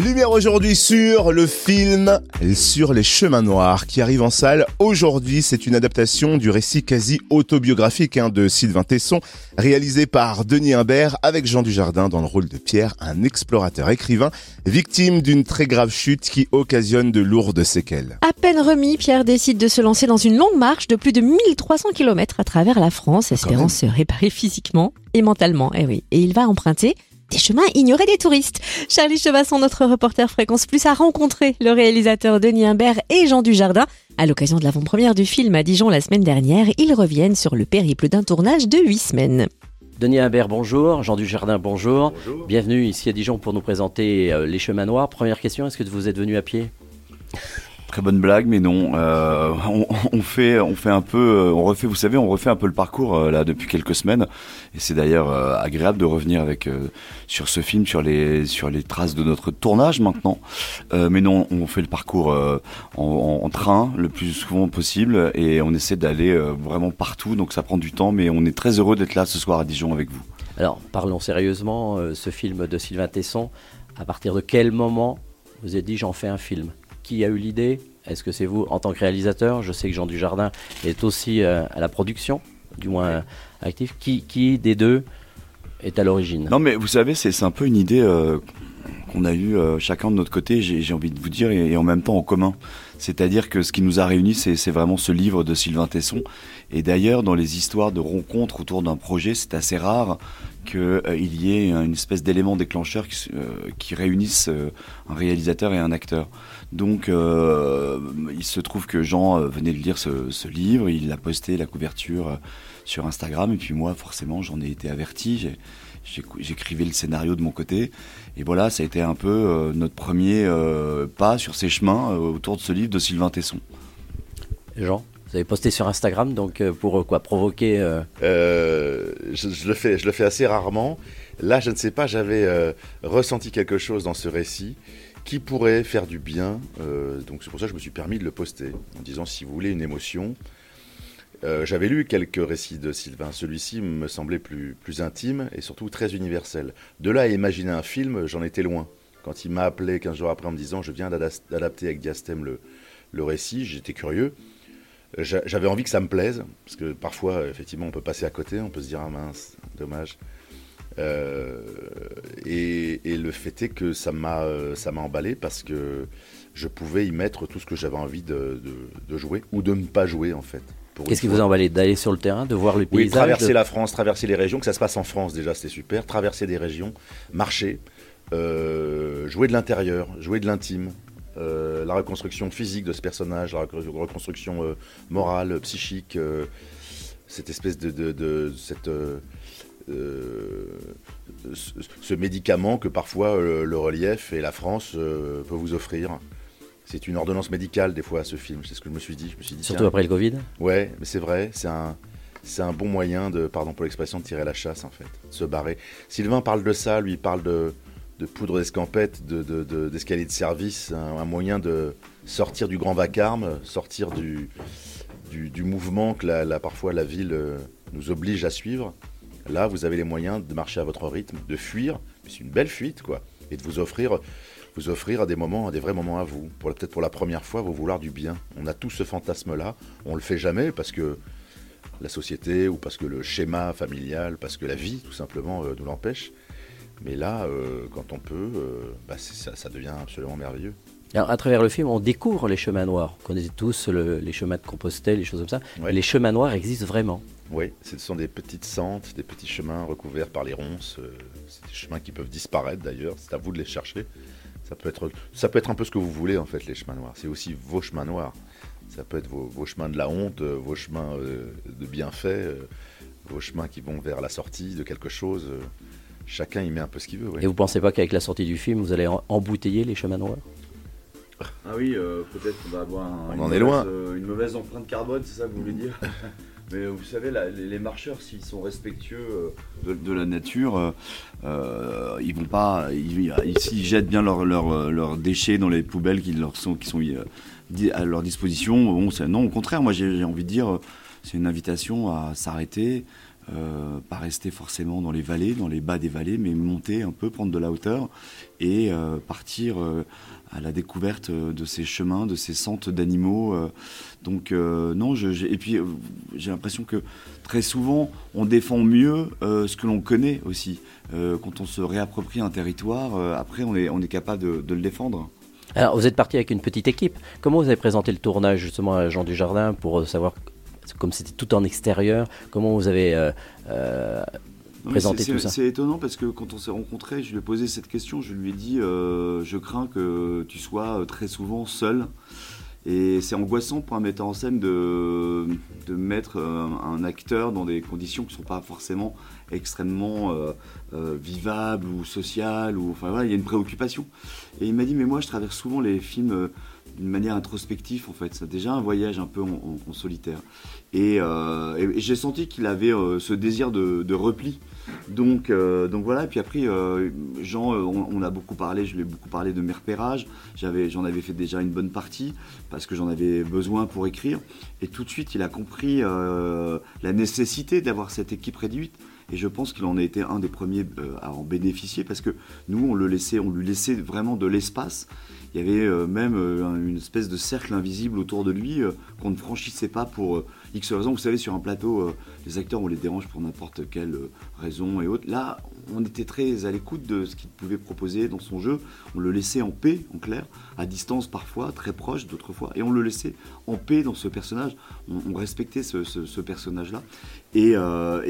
Lumière aujourd'hui sur le film Sur les chemins noirs qui arrive en salle aujourd'hui. C'est une adaptation du récit quasi autobiographique hein, de Sylvain Tesson, réalisé par Denis Imbert avec Jean Dujardin dans le rôle de Pierre, un explorateur écrivain victime d'une très grave chute qui occasionne de lourdes séquelles. À peine remis, Pierre décide de se lancer dans une longue marche de plus de 1300 km à travers la France, espérant se réparer physiquement et mentalement. Eh oui, et il va emprunter des chemins ignorés des touristes. Charlie Chevasson, notre reporter Fréquence Plus, a rencontré le réalisateur Denis Imbert et Jean Dujardin. À l'occasion de l'avant-première du film à Dijon la semaine dernière, ils reviennent sur le périple d'un tournage de huit semaines. Denis Imbert, bonjour. Jean Dujardin, bonjour. bonjour. Bienvenue ici à Dijon pour nous présenter euh, Les Chemins Noirs. Première question, est-ce que vous êtes venu à pied? Très bonne blague, mais non. Euh, on, fait, on fait un peu, euh, on refait, vous savez, on refait un peu le parcours euh, là depuis quelques semaines, et c'est d'ailleurs agréable de revenir avec sur ce film, sur les, sur les traces de notre tournage maintenant. mais non, on fait le parcours en, train le plus souvent possible, et on essaie d'aller vraiment partout, donc ça prend du temps, mais on est très heureux d'être là ce soir à Dijon avec vous. Alors, parlons sérieusement. ce film de Sylvain Tesson, à partir de quel moment vous avez dit j'en fais un film? Qui a eu l'idée Est-ce que c'est vous en tant que réalisateur Je sais que Jean Dujardin est aussi euh, à la production, du moins euh, actif. Qui, qui des deux est à l'origine? Non, mais vous savez, c'est un peu une idée euh, qu'on a eue chacun de notre côté, j'ai envie de vous dire, et, en même temps en commun. C'est-à-dire que ce qui nous a réunis, c'est vraiment ce livre de Sylvain Tesson. Et d'ailleurs, dans les histoires de rencontres autour d'un projet, c'est assez rare qu'il y ait une espèce d'élément déclencheur qui, qui réunisse un réalisateur et un acteur. Donc, euh, il se trouve que Jean euh, venait de lire ce, livre, il a posté la couverture euh, sur Instagram, et puis moi, forcément, j'en ai été averti. J'écrivais le scénario de mon côté, et voilà, ça a été un peu notre premier pas sur ces chemins autour de ce livre de Sylvain Tesson. Jean vous avez posté sur Instagram, donc pour quoi Provoquer je, le fais, je le fais assez rarement. Là, je ne sais pas, j'avais ressenti quelque chose dans ce récit qui pourrait faire du bien. Euh, donc c'est pour ça que je me suis permis de le poster en disant si vous voulez une émotion. Euh, j'avais lu quelques récits de Sylvain. Celui-ci me semblait plus, plus intime et surtout très universel. De là à imaginer un film, j'en étais loin. Quand il m'a appelé 15 jours après en me disant je viens d'adapter avec Diastème le, le récit, j'étais curieux. J'avais envie que ça me plaise, parce que parfois, effectivement, on peut passer à côté, on peut se dire ah mince, dommage. Euh, et, le fait est que ça m'a euh, ça m'a emballé parce que je pouvais y mettre tout ce que j'avais envie de, jouer ou de ne pas jouer en fait. Qu'est-ce qui vous a emballé D'aller sur le terrain, de voir les paysages Oui, traverser la France, traverser les régions, que ça se passe en France déjà, c'était super. Traverser des régions, marcher, euh, jouer de l'intérieur, jouer de l'intime, la reconstruction physique de ce personnage, la reconstruction morale, psychique, cette espèce de, de cette euh, ce médicament que parfois euh, le relief et la France euh, peut vous offrir. C'est une ordonnance médicale des fois ce film, c'est ce que je me suis dit. Je me suis dit Surtout après le Covid Ouais, mais c'est vrai, c'est un, c'est un bon moyen de, pardon pour l'expression, de tirer la chasse en fait, de se barrer. Sylvain parle de ça, lui il parle de, de poudre d'escampette, d'escalier de, de, service, un, moyen de sortir du grand vacarme, sortir du, du, mouvement que la, parfois la ville nous oblige à suivre. Là, vous avez les moyens de marcher à votre rythme, de fuir, c'est une belle fuite, quoi, et de vous offrir, vous offrir des moments, des vrais moments à vous. Pour peut-être pour la première fois, vous vouloir du bien. On a tout ce fantasme-là. On le fait jamais parce que la société ou parce que le schéma familial, parce que la vie, tout simplement, euh, nous l'empêche. Mais là, euh, quand on peut, euh, bah, ça, devient absolument merveilleux. Alors, à travers le film, on découvre les chemins noirs. On connaît tous les chemins de Compostelle, les choses comme ça. Les chemins noirs existent vraiment. Oui, ce sont des petites sentes, des petits chemins recouverts par les ronces. C'est des chemins qui peuvent disparaître d'ailleurs. C'est à vous de les chercher. Ça peut, être, ça peut être un peu ce que vous voulez en fait, les chemins noirs. C'est aussi vos chemins noirs. Ça peut être vos, chemins de la honte, euh, vos chemins euh, de bienfait, vos chemins qui vont vers la sortie de quelque chose. Chacun y met un peu ce qu'il veut. Et vous pensez pas qu'avec la sortie du film, vous allez embouteiller les chemins noirs? Ah oui, peut-être qu'on va avoir On en est loin. une mauvaise empreinte carbone, c'est ça que vous voulez dire Mais vous savez, les, marcheurs, s'ils sont respectueux euh, de, la nature, euh, euh, ils vont pas. S'ils jettent bien leurs déchets dans les poubelles qui, leur sont, qui sont à leur disposition, non, au contraire, moi j'ai envie de dire, c'est une invitation à s'arrêter, euh, pas rester forcément dans les vallées, dans les bas des vallées, mais monter un peu, prendre de la hauteur et euh, partir euh, à la découverte de ces chemins, de ces centres d'animaux. donc non, et puis j'ai l'impression que très souvent on défend mieux ce que l'on connaît aussi. quand on se réapproprie un territoire, après on est, on est capable de, de le défendre. Alors, vous êtes parti avec une petite équipe. Comment vous avez présenté le tournage justement à Jean Dujardin pour savoir comme c'était tout en extérieur, comment vous avez euh, euh, présenté tout ça C'est étonnant parce que quand on s'est rencontrés, je lui ai posé cette question, je lui ai dit euh, je crains que tu sois très souvent seul. Et c'est angoissant pour un metteur en scène de, de mettre un, acteur dans des conditions qui ne sont pas forcément extrêmement vivables ou sociales. Ou, enfin voilà, il y a une préoccupation. Et il m'a dit, mais moi je traverse souvent les films d'une manière introspective en fait. C'est déjà un voyage un peu en, solitaire. Euh, et, j'ai senti qu'il avait euh, ce désir de, repli. Donc, euh, donc voilà, et puis après, Jean, on, a beaucoup parlé, je lui ai beaucoup parlé de mes repérages. J'en avais, fait déjà une bonne partie parce que j'en avais besoin pour écrire. Et tout de suite, il a compris la nécessité d'avoir cette équipe réduite. Et je pense qu'il en a été un des premiers à en bénéficier parce que nous, on le laissait, on lui laissait vraiment de l'espace. Il y avait euh, même euh, une espèce de cercle invisible autour de lui euh, qu'on ne franchissait pas pour X raisons. Vous savez, sur un plateau, les acteurs, on les dérange pour n'importe quelle raison et autres. Là, on était très à l'écoute de ce qu'il pouvait proposer dans son jeu. On le laissait en paix, en clair, à distance parfois, très proche d'autres fois, et on le laissait en paix dans ce personnage. On, respectait ce, personnage-là. Et,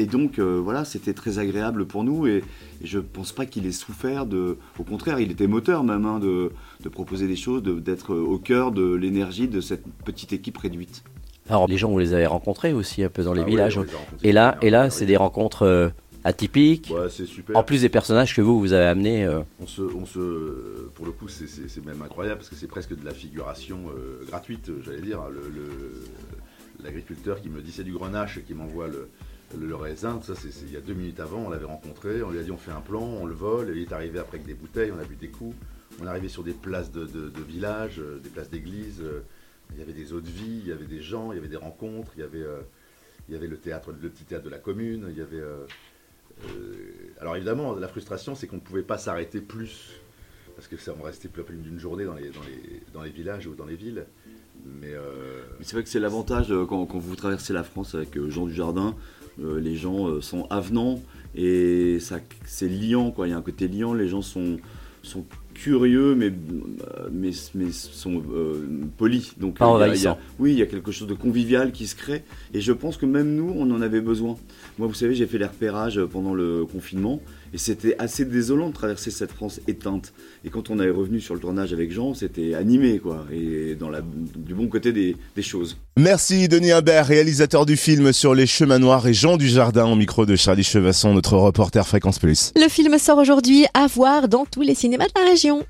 donc, voilà, c'était très agréable pour nous, et, je ne pense pas qu'il ait souffert de. Au contraire, il était moteur même hein, de, de proposer des choses, d'être au cœur de l'énergie de cette petite équipe réduite. Alors les gens, vous les avez rencontrés aussi un peu dans les ah villages. et là, et là, c'est des rencontres euh, atypiques. super. En plus des personnages que vous vous avez amenés. Euh. On, se, on se, pour le coup, c'est même incroyable parce que c'est presque de la figuration euh, gratuite, j'allais dire. L'agriculteur qui me dit c'est du grenache et qui m'envoie le, le, raisin, ça c'est il y a deux minutes avant, on l'avait rencontré, on lui a dit on fait un plan, on le vole, il est arrivé après avec des bouteilles, on a bu des coups. On arrivait sur des places de, village, euh, des places d'église. Euh, il y avait des eaux de vie, il y avait des gens, il y avait des rencontres, il y avait, euh, le théâtre, le petit théâtre de la commune. Il y avait. alors évidemment, la frustration, c'est qu'on ne pouvait pas s'arrêter plus parce que ça, on restait plus d'une journée dans les, villages ou dans les villes. Mais, c'est vrai que c'est l'avantage quand, quand, vous traversez la France avec Jean Dujardin, les gens sont avenants et c'est liant, il y a un côté liant, les gens sont curieux, mais, mais, mais sont euh, polis. Donc, oui, il y a quelque chose de convivial qui se crée. Et je pense que même nous, on en avait besoin. Moi, vous savez, j'ai fait les repérages pendant le confinement. Et c'était assez désolant de traverser cette France éteinte. Et quand on est revenu sur le tournage avec Jean, c'était animé, quoi. Et dans la, du bon côté des, des choses. Merci Denis Imbert, réalisateur du film sur les chemins noirs et Jean Dujardin au micro de Charlie Chevasson, notre reporter Fréquence Plus. Le film sort aujourd'hui à voir dans tous les cinémas de la région émission.